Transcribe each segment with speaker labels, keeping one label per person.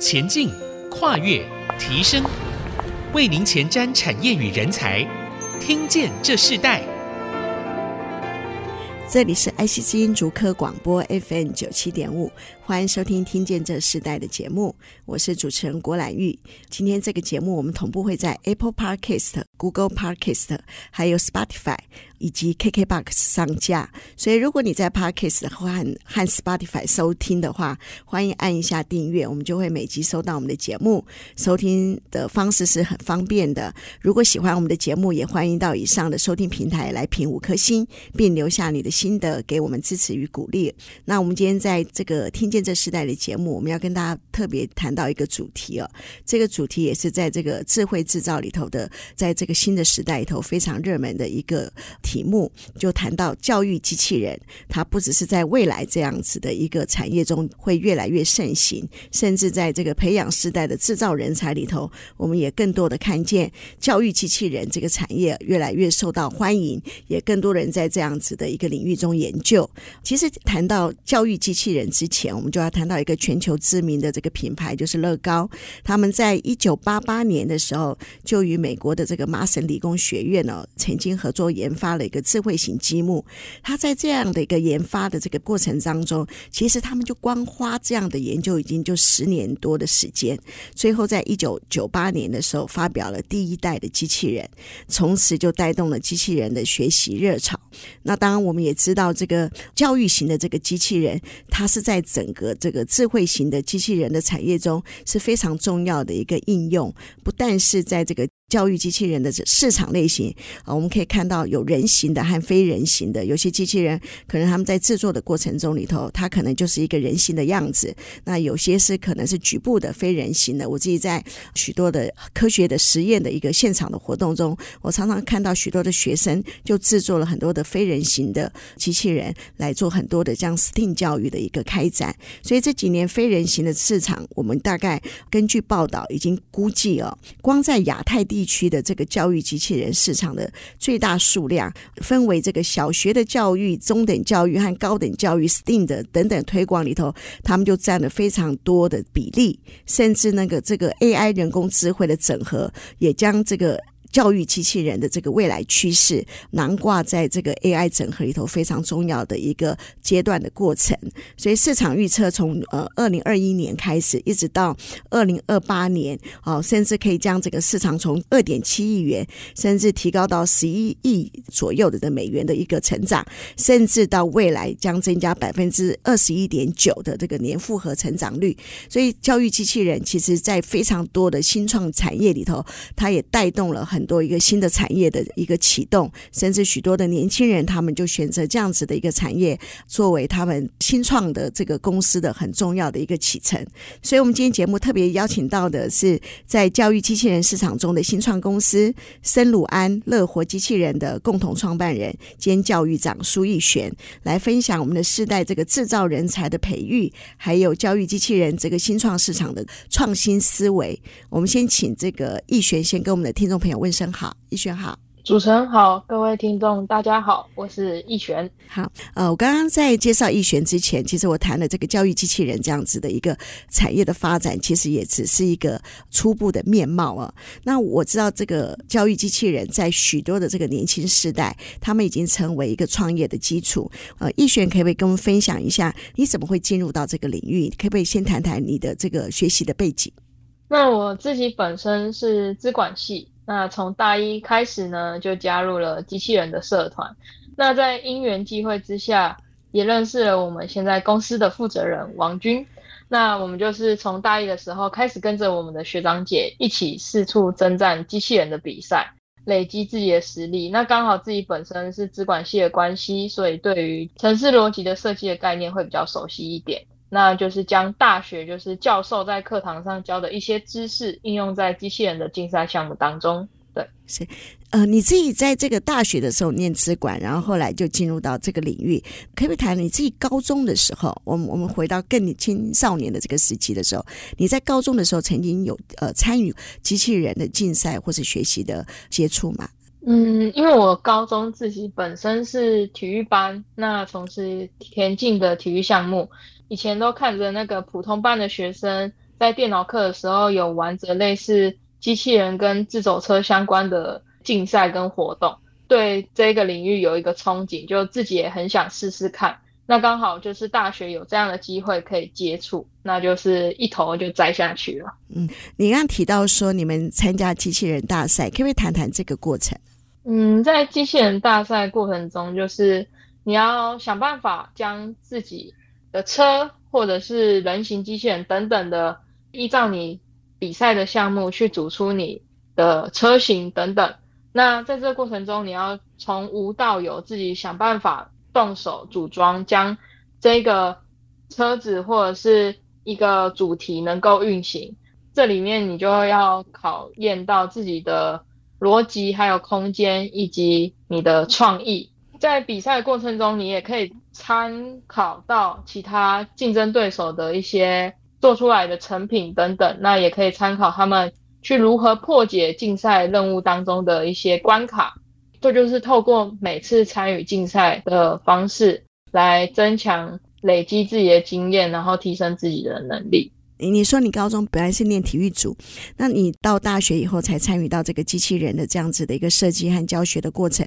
Speaker 1: 前进、跨越、提升，为您前瞻产业与人才。听见这世代。
Speaker 2: 这里是爱惜基因竹科广播 FM 九七点五，欢迎收听《听见这世代》的节目，我是主持人郭兰玉。今天这个节目我们同步会在 Apple Podcast、Google Podcast，还有 Spotify。以及 KKBOX 上架，所以如果你在 Podcast 和和 Spotify 收听的话，欢迎按一下订阅，我们就会每集收到我们的节目。收听的方式是很方便的。如果喜欢我们的节目，也欢迎到以上的收听平台来评五颗星，并留下你的心得，给我们支持与鼓励。那我们今天在这个听见这时代的节目，我们要跟大家特别谈到一个主题哦。这个主题也是在这个智慧制造里头的，在这个新的时代里头非常热门的一个。题目就谈到教育机器人，它不只是在未来这样子的一个产业中会越来越盛行，甚至在这个培养世代的制造人才里头，我们也更多的看见教育机器人这个产业越来越受到欢迎，也更多人在这样子的一个领域中研究。其实谈到教育机器人之前，我们就要谈到一个全球知名的这个品牌，就是乐高。他们在一九八八年的时候，就与美国的这个麻省理工学院呢，曾经合作研发了。一个智慧型积木，他在这样的一个研发的这个过程当中，其实他们就光花这样的研究已经就十年多的时间，最后在一九九八年的时候发表了第一代的机器人，从此就带动了机器人的学习热潮。那当然，我们也知道这个教育型的这个机器人，它是在整个这个智慧型的机器人的产业中是非常重要的一个应用，不但是在这个。教育机器人的市场类型啊，我们可以看到有人形的和非人形的。有些机器人可能他们在制作的过程中里头，它可能就是一个人形的样子。那有些是可能是局部的非人形的。我自己在许多的科学的实验的一个现场的活动中，我常常看到许多的学生就制作了很多的非人形的机器人来做很多的这样 STEAM 教育的一个开展。所以这几年非人形的市场，我们大概根据报道已经估计哦，光在亚太地。地区的这个教育机器人市场的最大数量，分为这个小学的教育、中等教育和高等教育 STEAM 的等等推广里头，他们就占了非常多的比例，甚至那个这个 AI 人工智慧的整合，也将这个。教育机器人的这个未来趋势，囊括在这个 AI 整合里头非常重要的一个阶段的过程。所以市场预测从呃二零二一年开始，一直到二零二八年，哦，甚至可以将这个市场从二点七亿元，甚至提高到十一亿左右的的美元的一个成长，甚至到未来将增加百分之二十一点九的这个年复合成长率。所以教育机器人其实在非常多的新创产业里头，它也带动了很。很多一个新的产业的一个启动，甚至许多的年轻人，他们就选择这样子的一个产业作为他们新创的这个公司的很重要的一个启程。所以，我们今天节目特别邀请到的是在教育机器人市场中的新创公司森鲁安乐活机器人的共同创办人兼教育长苏逸璇，来分享我们的世代这个制造人才的培育，还有教育机器人这个新创市场的创新思维。我们先请这个逸璇先跟我们的听众朋友问。医生好，一璇好，
Speaker 3: 主持人好，各位听众大家好，我是易璇。
Speaker 2: 好，呃，我刚刚在介绍易璇之前，其实我谈了这个教育机器人这样子的一个产业的发展，其实也只是一个初步的面貌啊。那我知道这个教育机器人在许多的这个年轻世代，他们已经成为一个创业的基础。呃，易璇可不可以跟我们分享一下，你怎么会进入到这个领域？可不可以先谈谈你的这个学习的背景？
Speaker 3: 那我自己本身是资管系。那从大一开始呢，就加入了机器人的社团。那在因缘际会之下，也认识了我们现在公司的负责人王军。那我们就是从大一的时候开始，跟着我们的学长姐一起四处征战机器人的比赛，累积自己的实力。那刚好自己本身是资管系的关系，所以对于城市逻辑的设计的概念会比较熟悉一点。那就是将大学就是教授在课堂上教的一些知识应用在机器人的竞赛项目当中。对，
Speaker 2: 是，呃，你自己在这个大学的时候念资管，然后后来就进入到这个领域，可不可以谈你自己高中的时候？我们我们回到更青少年的这个时期的时候，你在高中的时候曾经有呃参与机器人的竞赛或是学习的接触吗？
Speaker 3: 嗯，因为我高中自己本身是体育班，那从事田径的体育项目。以前都看着那个普通班的学生在电脑课的时候有玩着类似机器人跟自走车相关的竞赛跟活动，对这个领域有一个憧憬，就自己也很想试试看。那刚好就是大学有这样的机会可以接触，那就是一头就栽下去了。
Speaker 2: 嗯，你刚刚提到说你们参加机器人大赛，可不可以谈谈这个过程？
Speaker 3: 嗯，在机器人大赛过程中，就是你要想办法将自己的车或者是人形机器人等等的。依照你比赛的项目去组出你的车型等等，那在这个过程中，你要从无到有，自己想办法动手组装，将这个车子或者是一个主题能够运行。这里面你就要考验到自己的逻辑，还有空间以及你的创意。在比赛过程中，你也可以参考到其他竞争对手的一些。做出来的成品等等，那也可以参考他们去如何破解竞赛任务当中的一些关卡。这就是透过每次参与竞赛的方式来增强、累积自己的经验，然后提升自己的能力。
Speaker 2: 你说你高中本来是念体育组，那你到大学以后才参与到这个机器人的这样子的一个设计和教学的过程。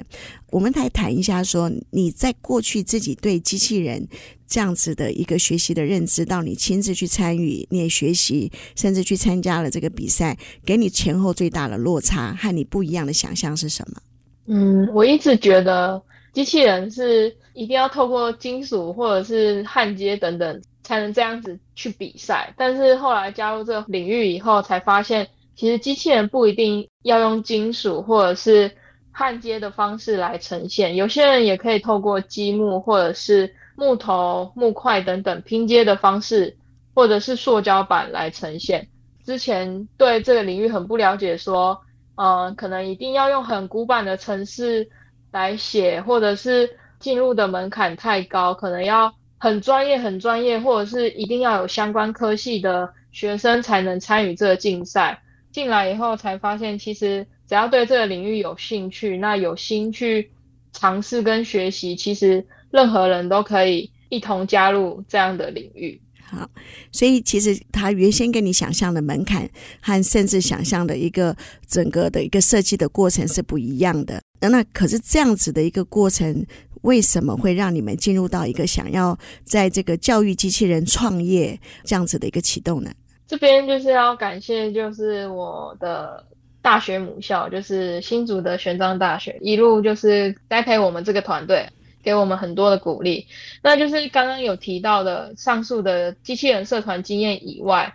Speaker 2: 我们来谈一下，说你在过去自己对机器人这样子的一个学习的认知，到你亲自去参与，你也学习，甚至去参加了这个比赛，给你前后最大的落差和你不一样的想象是什么？
Speaker 3: 嗯，我一直觉得机器人是一定要透过金属或者是焊接等等。才能这样子去比赛，但是后来加入这个领域以后，才发现其实机器人不一定要用金属或者是焊接的方式来呈现，有些人也可以透过积木或者是木头、木块等等拼接的方式，或者是塑胶板来呈现。之前对这个领域很不了解，说，呃，可能一定要用很古板的程式来写，或者是进入的门槛太高，可能要。很专业，很专业，或者是一定要有相关科系的学生才能参与这个竞赛。进来以后才发现，其实只要对这个领域有兴趣，那有心去尝试跟学习，其实任何人都可以一同加入这样的领域。
Speaker 2: 好，所以其实他原先跟你想象的门槛和甚至想象的一个整个的一个设计的过程是不一样的。那可是这样子的一个过程。为什么会让你们进入到一个想要在这个教育机器人创业这样子的一个启动呢？
Speaker 3: 这边就是要感谢，就是我的大学母校，就是新竹的玄奘大学，一路就是栽培我们这个团队，给我们很多的鼓励。那就是刚刚有提到的上述的机器人社团经验以外。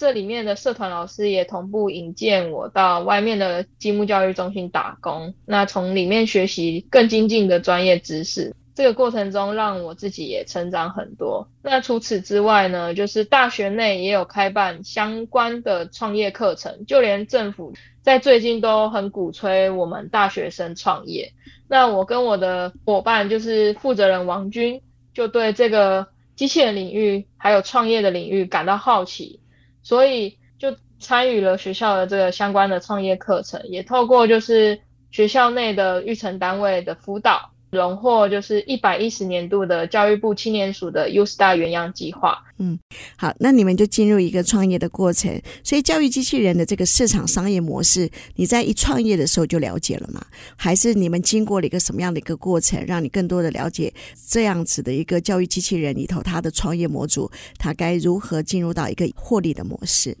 Speaker 3: 这里面的社团老师也同步引荐我到外面的积木教育中心打工，那从里面学习更精进的专业知识。这个过程中让我自己也成长很多。那除此之外呢，就是大学内也有开办相关的创业课程，就连政府在最近都很鼓吹我们大学生创业。那我跟我的伙伴就是负责人王军，就对这个机器人领域还有创业的领域感到好奇。所以就参与了学校的这个相关的创业课程，也透过就是学校内的育成单位的辅导，荣获就是一百一十年度的教育部青年署的 U Star 原样计划。
Speaker 2: 嗯，好，那你们就进入一个创业的过程。所以教育机器人的这个市场商业模式，你在一创业的时候就了解了吗？还是你们经过了一个什么样的一个过程，让你更多的了解这样子的一个教育机器人里头它的创业模组，它该如何进入到一个获利的模式？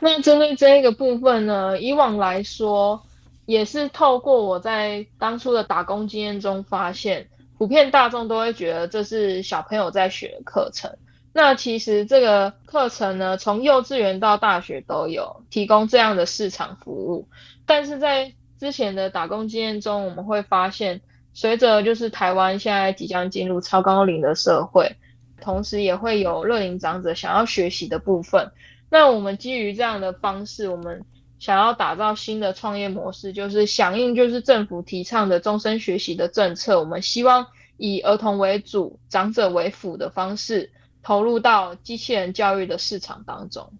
Speaker 3: 那针对这一个部分呢，以往来说，也是透过我在当初的打工经验中发现，普遍大众都会觉得这是小朋友在学的课程。那其实这个课程呢，从幼稚园到大学都有提供这样的市场服务。但是在之前的打工经验中，我们会发现，随着就是台湾现在即将进入超高龄的社会，同时也会有乐龄长者想要学习的部分。那我们基于这样的方式，我们想要打造新的创业模式，就是响应就是政府提倡的终身学习的政策。我们希望以儿童为主、长者为辅的方式，投入到机器人教育的市场当中。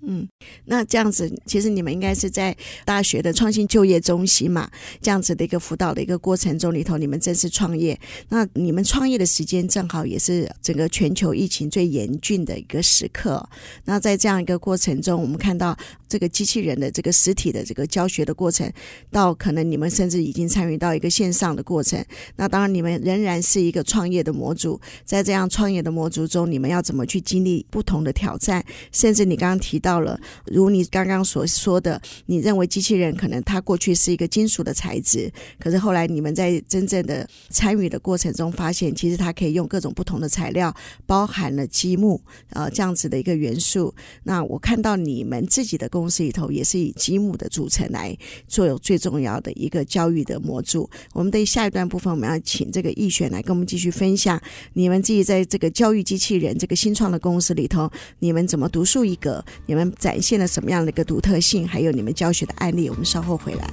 Speaker 2: 嗯，那这样子，其实你们应该是在大学的创新就业中心嘛，这样子的一个辅导的一个过程中里头，你们正式创业。那你们创业的时间正好也是整个全球疫情最严峻的一个时刻。那在这样一个过程中，我们看到这个机器人的这个实体的这个教学的过程，到可能你们甚至已经参与到一个线上的过程。那当然，你们仍然是一个创业的模组，在这样创业的模组中，你们要怎么去经历不同的挑战？甚至你刚刚提到。到了，如你刚刚所说的，你认为机器人可能它过去是一个金属的材质，可是后来你们在真正的参与的过程中，发现其实它可以用各种不同的材料，包含了积木，呃，这样子的一个元素。那我看到你们自己的公司里头也是以积木的组成来做有最重要的一个教育的模组。我们的下一段部分，我们要请这个易选来跟我们继续分享，你们自己在这个教育机器人这个新创的公司里头，你们怎么独树一格？你们们展现了什么样的一个独特性？还有你们教学的案例，我们稍后回来。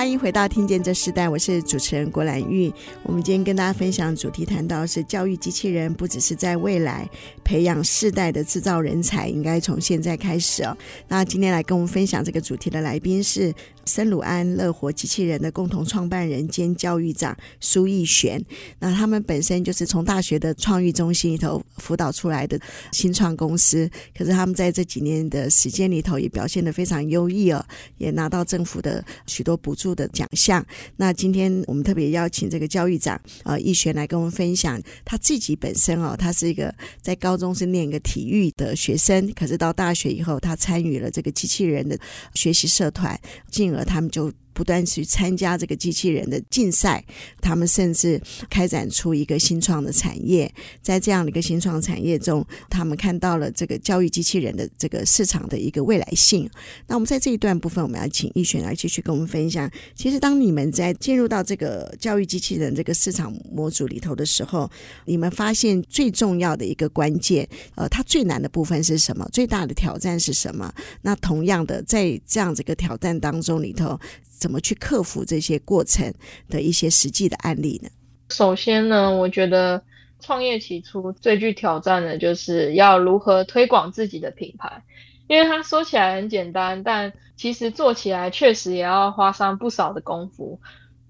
Speaker 2: 欢迎回到《听见这时代》，我是主持人郭兰玉。我们今天跟大家分享主题，谈到是教育机器人，不只是在未来培养世代的制造人才，应该从现在开始哦。那今天来跟我们分享这个主题的来宾是森鲁安乐活机器人的共同创办人兼教育长苏奕璇。那他们本身就是从大学的创育中心里头辅导出来的新创公司，可是他们在这几年的时间里头也表现得非常优异哦，也拿到政府的许多补助。的奖项。那今天我们特别邀请这个教育长呃易璇来跟我们分享他自己本身哦，他是一个在高中是念一个体育的学生，可是到大学以后，他参与了这个机器人的学习社团，进而他们就。不断去参加这个机器人的竞赛，他们甚至开展出一个新创的产业。在这样的一个新创产业中，他们看到了这个教育机器人的这个市场的一个未来性。那我们在这一段部分，我们要请易璇来继续跟我们分享。其实，当你们在进入到这个教育机器人这个市场模组里头的时候，你们发现最重要的一个关键，呃，它最难的部分是什么？最大的挑战是什么？那同样的，在这样子一个挑战当中里头。怎么去克服这些过程的一些实际的案例呢？
Speaker 3: 首先呢，我觉得创业起初最具挑战的就是要如何推广自己的品牌，因为它说起来很简单，但其实做起来确实也要花上不少的功夫。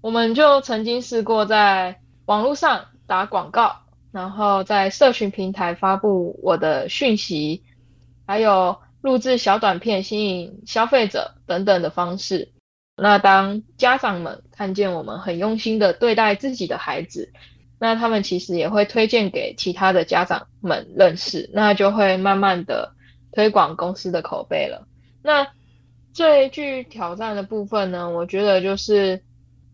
Speaker 3: 我们就曾经试过在网络上打广告，然后在社群平台发布我的讯息，还有录制小短片吸引消费者等等的方式。那当家长们看见我们很用心的对待自己的孩子，那他们其实也会推荐给其他的家长们认识，那就会慢慢的推广公司的口碑了。那最具挑战的部分呢，我觉得就是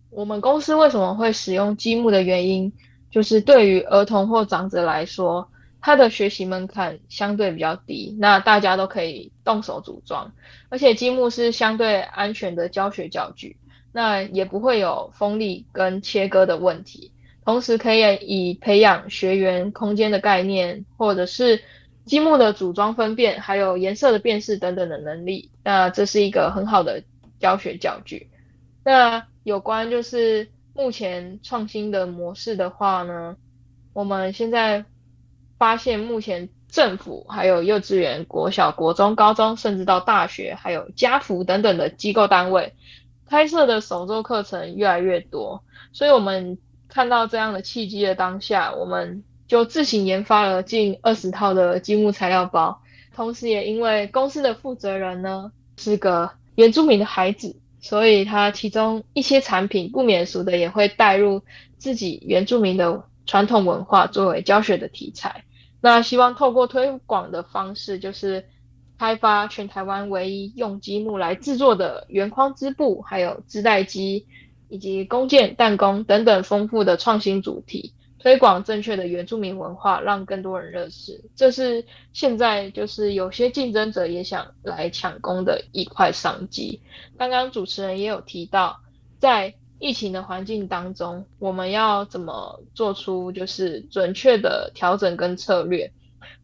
Speaker 3: 我们公司为什么会使用积木的原因，就是对于儿童或长者来说。它的学习门槛相对比较低，那大家都可以动手组装，而且积木是相对安全的教学教具，那也不会有锋利跟切割的问题，同时可以以培养学员空间的概念，或者是积木的组装分辨，还有颜色的辨识等等的能力，那这是一个很好的教学教具。那有关就是目前创新的模式的话呢，我们现在。发现目前政府还有幼稚园、国小、国中、高中，甚至到大学，还有家福等等的机构单位开设的手作课程越来越多，所以我们看到这样的契机的当下，我们就自行研发了近二十套的积木材料包，同时也因为公司的负责人呢是个原住民的孩子，所以他其中一些产品不免俗的也会带入自己原住民的传统文化作为教学的题材。那希望透过推广的方式，就是开发全台湾唯一用积木来制作的圆框织布，还有织带机，以及弓箭弹弓等等丰富的创新主题，推广正确的原住民文化，让更多人认识。这是现在就是有些竞争者也想来抢攻的一块商机。刚刚主持人也有提到，在疫情的环境当中，我们要怎么做出就是准确的调整跟策略？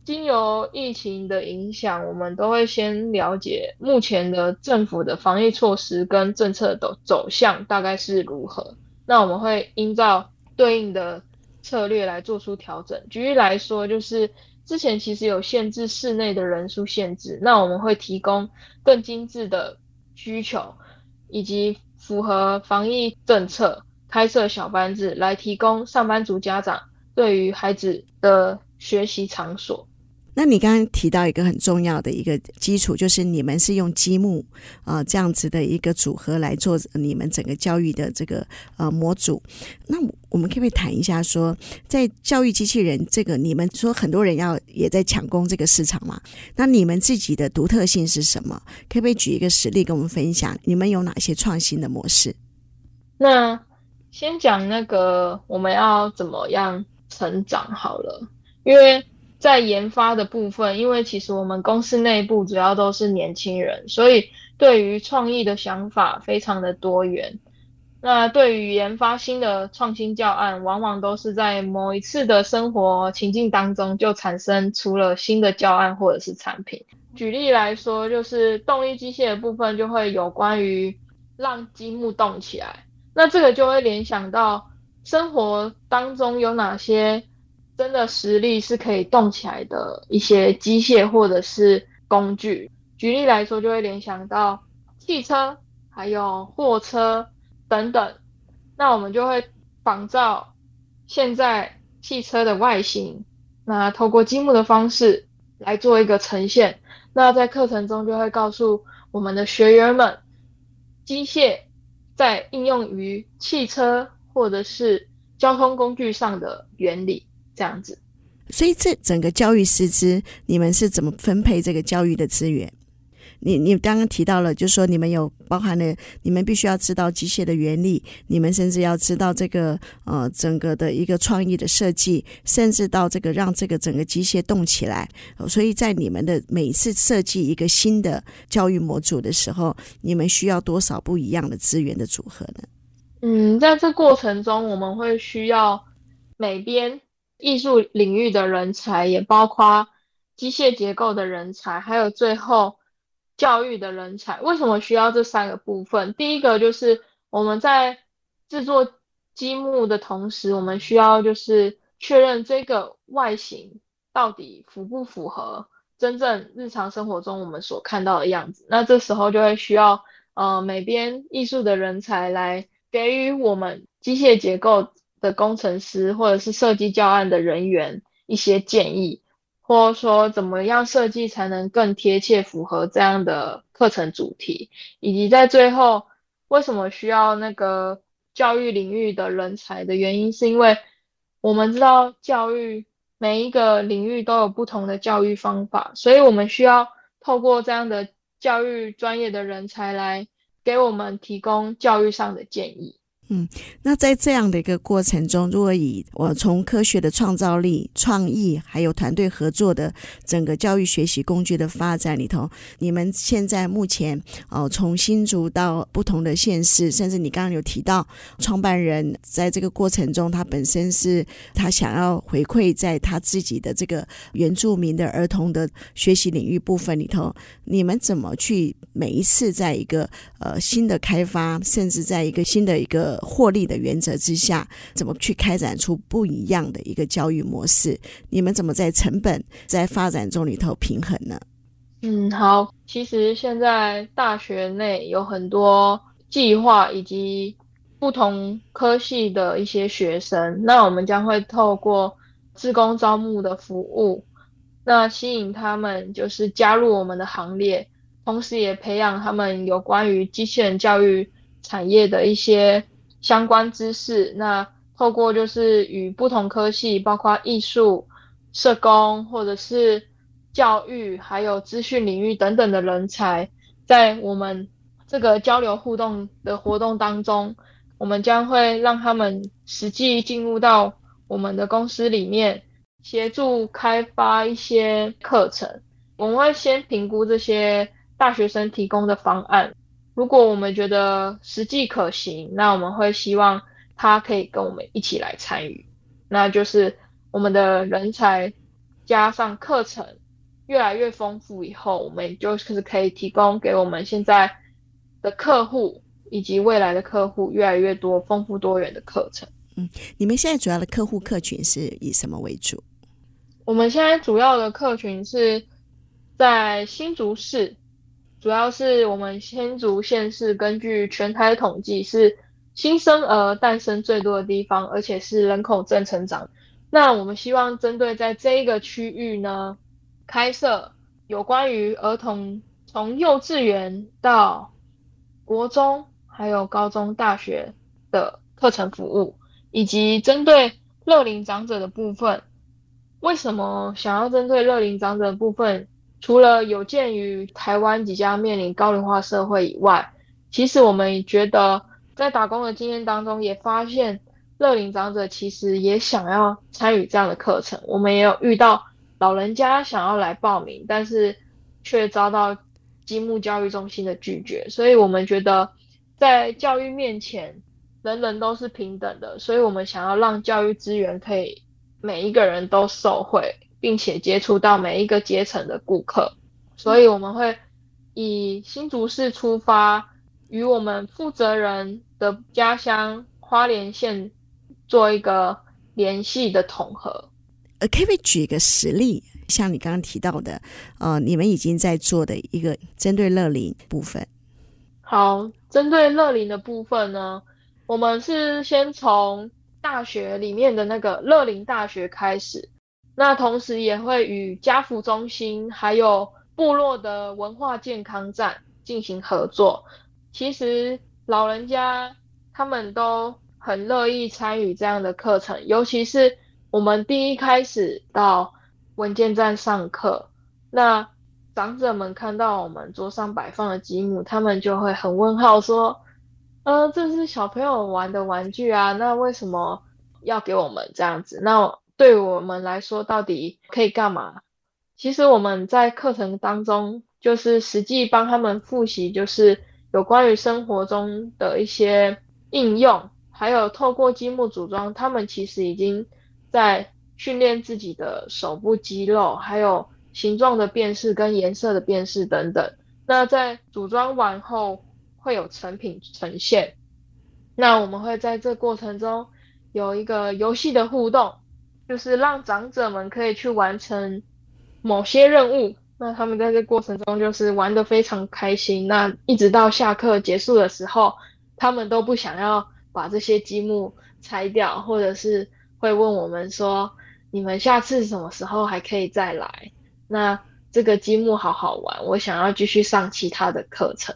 Speaker 3: 经由疫情的影响，我们都会先了解目前的政府的防疫措施跟政策的走向大概是如何。那我们会依照对应的策略来做出调整。举例来说，就是之前其实有限制室内的人数限制，那我们会提供更精致的需求，以及符合防疫政策，开设小班制来提供上班族家长对于孩子的学习场所。
Speaker 2: 那你刚刚提到一个很重要的一个基础，就是你们是用积木啊、呃、这样子的一个组合来做你们整个教育的这个呃模组。那我们可不可以谈一下说，在教育机器人这个，你们说很多人要也在抢攻这个市场嘛？那你们自己的独特性是什么？可不可以举一个实例跟我们分享？你们有哪些创新的模式？
Speaker 3: 那先讲那个我们要怎么样成长好了，因为。在研发的部分，因为其实我们公司内部主要都是年轻人，所以对于创意的想法非常的多元。那对于研发新的创新教案，往往都是在某一次的生活情境当中就产生出了新的教案或者是产品。举例来说，就是动力机械的部分就会有关于让积木动起来，那这个就会联想到生活当中有哪些。真的实力是可以动起来的一些机械或者是工具。举例来说，就会联想到汽车、还有货车等等。那我们就会仿照现在汽车的外形，那透过积木的方式来做一个呈现。那在课程中就会告诉我们的学员们，机械在应用于汽车或者是交通工具上的原理。这样子，
Speaker 2: 所以这整个教育师资，你们是怎么分配这个教育的资源？你你刚刚提到了，就是说你们有包含了，你们必须要知道机械的原理，你们甚至要知道这个呃整个的一个创意的设计，甚至到这个让这个整个机械动起来。所以在你们的每一次设计一个新的教育模组的时候，你们需要多少不一样的资源的组合呢？
Speaker 3: 嗯，在这过程中，我们会需要每边。艺术领域的人才，也包括机械结构的人才，还有最后教育的人才。为什么需要这三个部分？第一个就是我们在制作积木的同时，我们需要就是确认这个外形到底符不符合真正日常生活中我们所看到的样子。那这时候就会需要呃每边艺术的人才来给予我们机械结构的工程师或者是设计教案的人员一些建议，或者说怎么样设计才能更贴切符合这样的课程主题，以及在最后为什么需要那个教育领域的人才的原因，是因为我们知道教育每一个领域都有不同的教育方法，所以我们需要透过这样的教育专业的人才来给我们提供教育上的建议。
Speaker 2: 嗯，那在这样的一个过程中，如果以我从科学的创造力、创意，还有团队合作的整个教育学习工具的发展里头，你们现在目前哦，从新竹到不同的县市，甚至你刚刚有提到创办人在这个过程中，他本身是他想要回馈在他自己的这个原住民的儿童的学习领域部分里头，你们怎么去每一次在一个呃新的开发，甚至在一个新的一个获利的原则之下，怎么去开展出不一样的一个教育模式？你们怎么在成本在发展中里头平衡呢？
Speaker 3: 嗯，好，其实现在大学内有很多计划以及不同科系的一些学生，那我们将会透过自工招募的服务，那吸引他们就是加入我们的行列，同时也培养他们有关于机器人教育产业的一些。相关知识，那透过就是与不同科系，包括艺术、社工或者是教育，还有资讯领域等等的人才，在我们这个交流互动的活动当中，我们将会让他们实际进入到我们的公司里面，协助开发一些课程。我们会先评估这些大学生提供的方案。如果我们觉得实际可行，那我们会希望他可以跟我们一起来参与。那就是我们的人才加上课程越来越丰富以后，我们就是可以提供给我们现在的客户以及未来的客户越来越多丰富多元的课程。
Speaker 2: 嗯，你们现在主要的客户客群是以什么为主？
Speaker 3: 我们现在主要的客群是在新竹市，主要是我们新竹县市根据全台统计是新生儿诞生最多的地方，而且是人口正成长。那我们希望针对在这一个区域呢，开设有关于儿童从幼稚园到国中，还有高中、大学的课程服务，以及针对乐龄长者的部分。为什么想要针对乐龄长者的部分？除了有鉴于台湾即将面临高龄化社会以外，其实我们也觉得在打工的经验当中，也发现乐龄长者其实也想要参与这样的课程。我们也有遇到老人家想要来报名，但是却遭到积木教育中心的拒绝。所以我们觉得在教育面前，人人都是平等的。所以我们想要让教育资源可以。每一个人都受惠，并且接触到每一个阶层的顾客，所以我们会以新竹市出发，与我们负责人的家乡花莲县做一个联系的统合。
Speaker 2: 呃，可不可以举一个实例，像你刚刚提到的，呃，你们已经在做的一个针对乐龄部分。
Speaker 3: 好，针对乐龄的部分呢，我们是先从。大学里面的那个乐龄大学开始，那同时也会与家扶中心还有部落的文化健康站进行合作。其实老人家他们都很乐意参与这样的课程，尤其是我们第一开始到文件站上课，那长者们看到我们桌上摆放的积木，他们就会很问号说。呃，这是小朋友玩的玩具啊，那为什么要给我们这样子？那对我们来说，到底可以干嘛？其实我们在课程当中，就是实际帮他们复习，就是有关于生活中的一些应用，还有透过积木组装，他们其实已经在训练自己的手部肌肉，还有形状的辨识跟颜色的辨识等等。那在组装完后，会有成品呈现，那我们会在这过程中有一个游戏的互动，就是让长者们可以去完成某些任务，那他们在这过程中就是玩的非常开心。那一直到下课结束的时候，他们都不想要把这些积木拆掉，或者是会问我们说：“你们下次什么时候还可以再来？”那这个积木好好玩，我想要继续上其他的课程，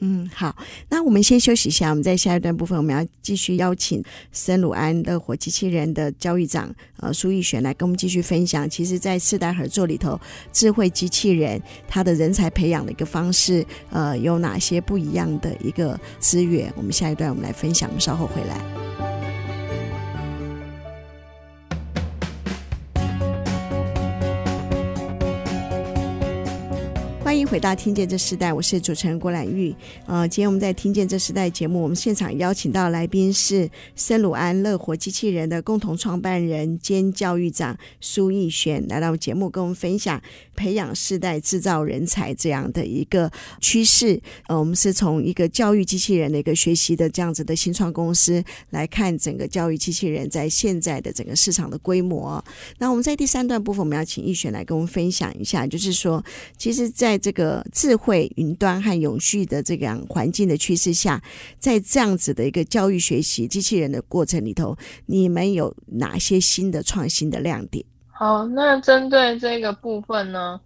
Speaker 2: 嗯，好，那我们先休息一下。我们在下一段部分，我们要继续邀请森鲁安的火机器人的教育长呃苏奕璇来跟我们继续分享。其实，在四代合作里头，智慧机器人它的人才培养的一个方式，呃，有哪些不一样的一个资源？我们下一段我们来分享。我们稍后回来。欢迎回到《听见这时代》，我是主持人郭兰玉。呃，今天我们在《听见这时代》节目，我们现场邀请到来宾是森鲁安乐活机器人的共同创办人兼教育长苏奕璇，来到节目跟我们分享培养世代、制造人才这样的一个趋势。呃，我们是从一个教育机器人的一个学习的这样子的新创公司来看整个教育机器人在现在的整个市场的规模。那我们在第三段部分，我们要请逸璇来跟我们分享一下，就是说，其实，在这个智慧云端和永续的这样环境的趋势下，在这样子的一个教育学习机器人的过程里头，你们有哪些新的创新的亮点？
Speaker 3: 好，那针对这个部分呢，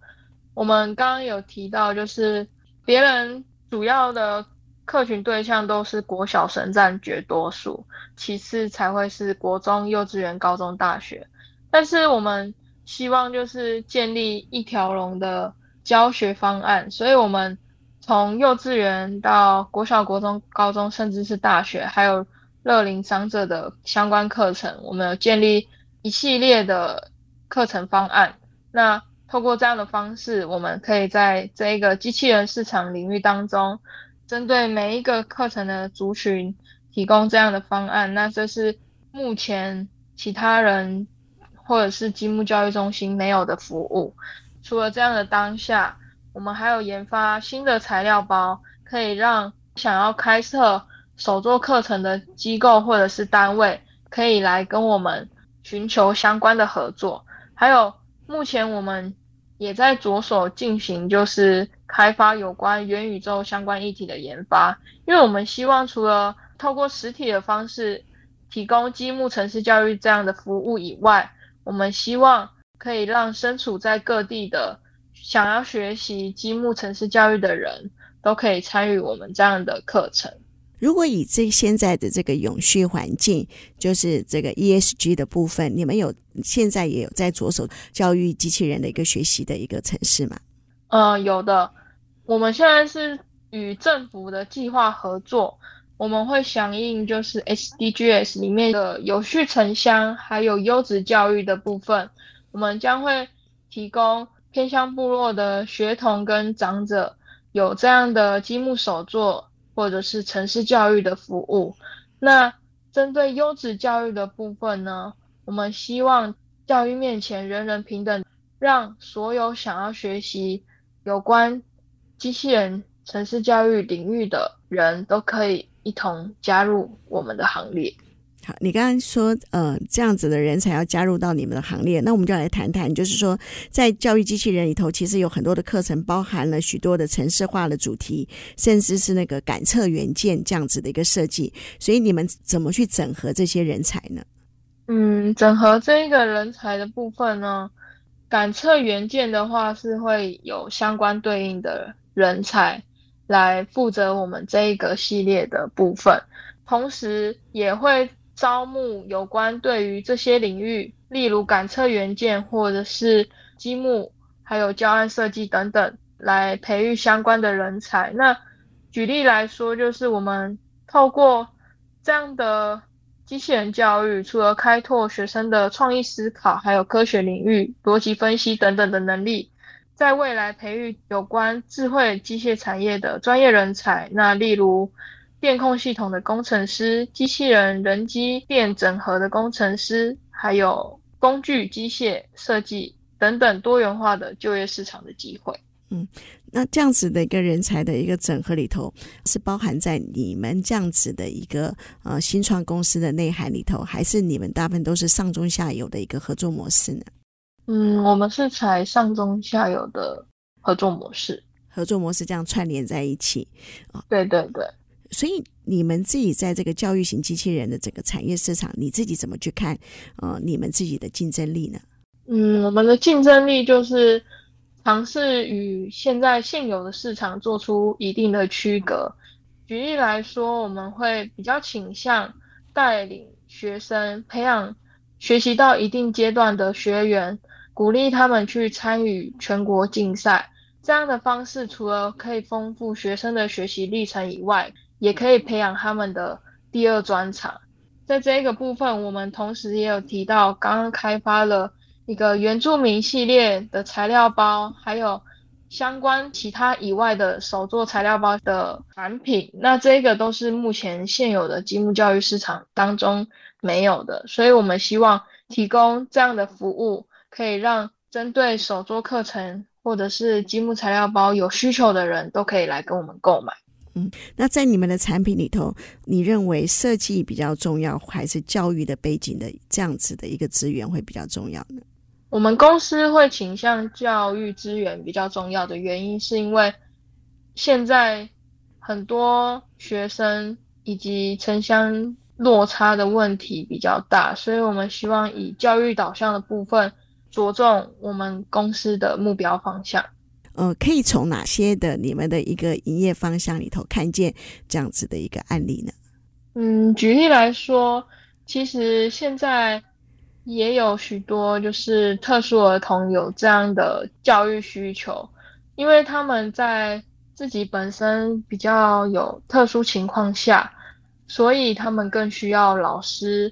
Speaker 3: 我们刚刚有提到，就是别人主要的客群对象都是国小生占绝多数，其次才会是国中、幼稚园、高中、大学，但是我们希望就是建立一条龙的。教学方案，所以我们从幼稚园到国小、国中、高中，甚至是大学，还有乐龄长者的相关课程，我们有建立一系列的课程方案。那透过这样的方式，我们可以在这一个机器人市场领域当中，针对每一个课程的族群提供这样的方案。那这是目前其他人或者是积木教育中心没有的服务。除了这样的当下，我们还有研发新的材料包，可以让想要开设手作课程的机构或者是单位，可以来跟我们寻求相关的合作。还有，目前我们也在着手进行，就是开发有关元宇宙相关议题的研发。因为我们希望除了透过实体的方式提供积木城市教育这样的服务以外，我们希望可以让身处在各地的想要学习积木城市教育的人都可以参与我们这样的课程。
Speaker 2: 如果以这现在的这个永续环境，就是这个 ESG 的部分，你们有现在也有在着手教育机器人的一个学习的一个城市吗？
Speaker 3: 呃，有的。我们现在是与政府的计划合作，我们会响应就是 SDGs 里面的有序城乡还有优质教育的部分，我们将会提供偏乡部落的学童跟长者有这样的积木手作。或者是城市教育的服务。那针对优质教育的部分呢，我们希望教育面前人人平等，让所有想要学习有关机器人城市教育领域的人都可以一同加入我们的行列。
Speaker 2: 好，你刚刚说，呃，这样子的人才要加入到你们的行列，那我们就来谈谈，就是说，在教育机器人里头，其实有很多的课程包含了许多的城市化的主题，甚至是那个感测元件这样子的一个设计。所以你们怎么去整合这些人才呢？
Speaker 3: 嗯，整合这一个人才的部分呢，感测元件的话是会有相关对应的人才来负责我们这一个系列的部分，同时也会。招募有关对于这些领域，例如感测元件或者是积木，还有教案设计等等，来培育相关的人才。那举例来说，就是我们透过这样的机器人教育，除了开拓学生的创意思考，还有科学领域、逻辑分析等等的能力，在未来培育有关智慧机械产业的专业人才。那例如，电控系统的工程师、机器人、人机电整合的工程师，还有工具机械设计等等多元化的就业市场的机会。
Speaker 2: 嗯，那这样子的一个人才的一个整合里头，是包含在你们这样子的一个呃新创公司的内涵里头，还是你们大部分都是上中下游的一个合作模式呢？
Speaker 3: 嗯，我们是采上中下游的合作模式，
Speaker 2: 合作模式这样串联在一起。
Speaker 3: 哦，对对对。
Speaker 2: 所以你们自己在这个教育型机器人的整个产业市场，你自己怎么去看？呃，你们自己的竞争力呢？
Speaker 3: 嗯，我们的竞争力就是尝试与现在现有的市场做出一定的区隔。举例来说，我们会比较倾向带领学生培养学习到一定阶段的学员，鼓励他们去参与全国竞赛。这样的方式除了可以丰富学生的学习历程以外，也可以培养他们的第二专长，在这个部分，我们同时也有提到，刚刚开发了一个原住民系列的材料包，还有相关其他以外的手作材料包的产品。那这个都是目前现有的积木教育市场当中没有的，所以我们希望提供这样的服务，可以让针对手作课程或者是积木材料包有需求的人都可以来跟我们购买。
Speaker 2: 嗯，那在你们的产品里头，你认为设计比较重要，还是教育的背景的这样子的一个资源会比较重要呢？
Speaker 3: 我们公司会倾向教育资源比较重要的原因，是因为现在很多学生以及城乡落差的问题比较大，所以我们希望以教育导向的部分着重我们公司的目标方向。
Speaker 2: 呃，可以从哪些的你们的一个营业方向里头看见这样子的一个案例呢？
Speaker 3: 嗯，举例来说，其实现在也有许多就是特殊儿童有这样的教育需求，因为他们在自己本身比较有特殊情况下，所以他们更需要老师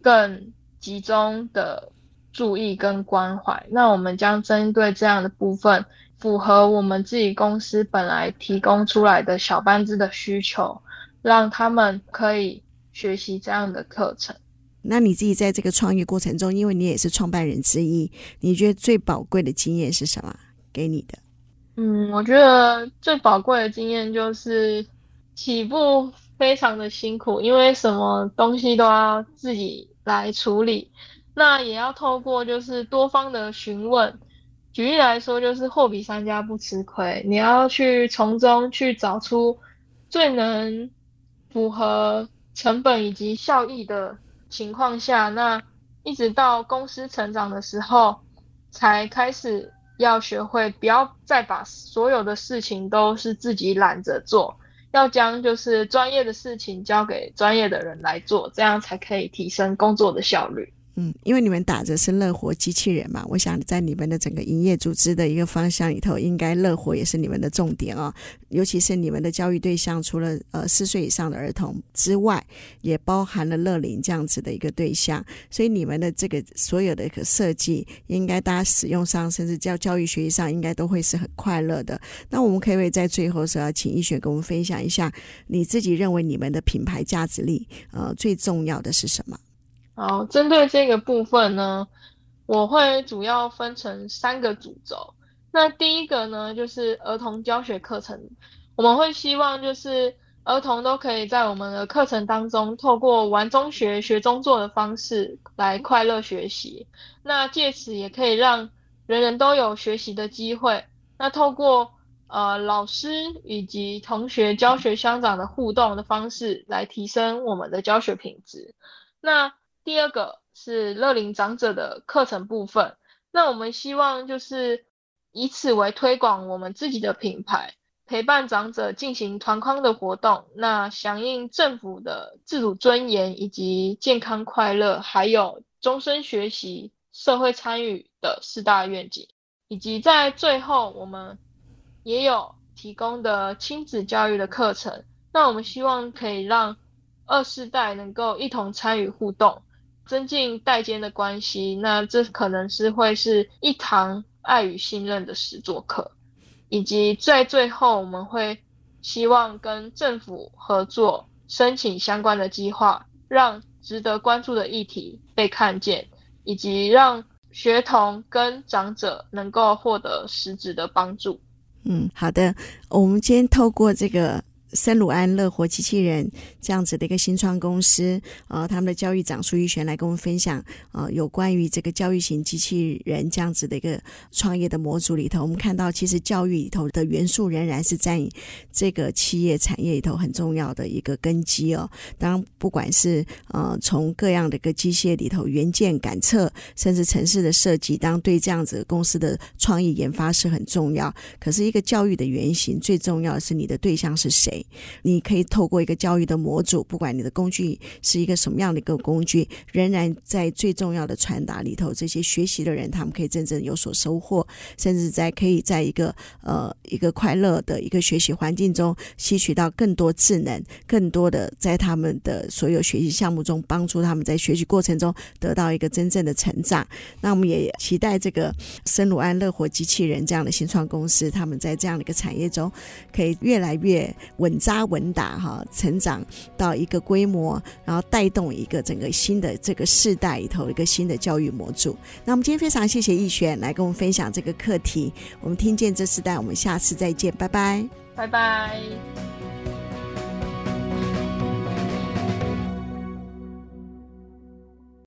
Speaker 3: 更集中的注意跟关怀。那我们将针对这样的部分。符合我们自己公司本来提供出来的小班制的需求，让他们可以学习这样的课程。
Speaker 2: 那你自己在这个创业过程中，因为你也是创办人之一，你觉得最宝贵的经验是什么？给你的？
Speaker 3: 嗯，我觉得最宝贵的经验就是起步非常的辛苦，因为什么东西都要自己来处理，那也要透过就是多方的询问。举例来说，就是货比三家不吃亏，你要去从中去找出最能符合成本以及效益的情况下，那一直到公司成长的时候，才开始要学会不要再把所有的事情都是自己揽着做。要将就是专业的事情交给专业的人来做，这样才可以提升工作的效率。
Speaker 2: 嗯，因为你们打着是乐活机器人嘛，我想在你们的整个营业组织的一个方向里头，应该乐活也是你们的重点哦。尤其是你们的教育对象，除了呃四岁以上的儿童之外，也包含了乐龄这样子的一个对象。所以你们的这个所有的一个设计，应该大家使用上，甚至教教育学习上，应该都会是很快乐的。那我们可不可以在最后时候，请易学跟我们分享一下，你自己认为你们的品牌价值力，呃，最重要的是什么？
Speaker 3: 好，针对这个部分呢，我会主要分成三个主轴。那第一个呢，就是儿童教学课程，我们会希望就是儿童都可以在我们的课程当中，透过玩中学、学中做的方式来快乐学习。那借此也可以让人人都有学习的机会。那透过呃老师以及同学教学相长的互动的方式来提升我们的教学品质。那第二个是乐龄长者的课程部分，那我们希望就是以此为推广我们自己的品牌，陪伴长者进行团康的活动，那响应政府的自主尊严以及健康快乐，还有终身学习、社会参与的四大愿景，以及在最后我们也有提供的亲子教育的课程，那我们希望可以让二世代能够一同参与互动。增进代间的关系，那这可能是会是一堂爱与信任的实作课，以及在最后我们会希望跟政府合作，申请相关的计划，让值得关注的议题被看见，以及让学童跟长者能够获得实质的帮助。
Speaker 2: 嗯，好的，我们今天透过这个。森鲁安乐活机器人这样子的一个新创公司，呃，他们的教育长苏一璇来跟我们分享，呃，有关于这个教育型机器人这样子的一个创业的模组里头，我们看到其实教育里头的元素仍然是在这个企业产业里头很重要的一个根基哦。当，不管是呃从各样的一个机械里头元件感测，甚至城市的设计，当对这样子公司的创意研发是很重要。可是，一个教育的原型最重要的是你的对象是谁？你可以透过一个教育的模组，不管你的工具是一个什么样的一个工具，仍然在最重要的传达里头，这些学习的人他们可以真正有所收获，甚至在可以在一个呃一个快乐的一个学习环境中吸取到更多智能，更多的在他们的所有学习项目中帮助他们在学习过程中得到一个真正的成长。那我们也期待这个森鲁安乐活机器人这样的新创公司，他们在这样的一个产业中可以越来越稳。扎稳打哈，成长到一个规模，然后带动一个整个新的这个世代里头一个新的教育模组。那我们今天非常谢谢易璇来跟我们分享这个课题。我们听见这世代，我们下次再见，拜拜，
Speaker 3: 拜拜。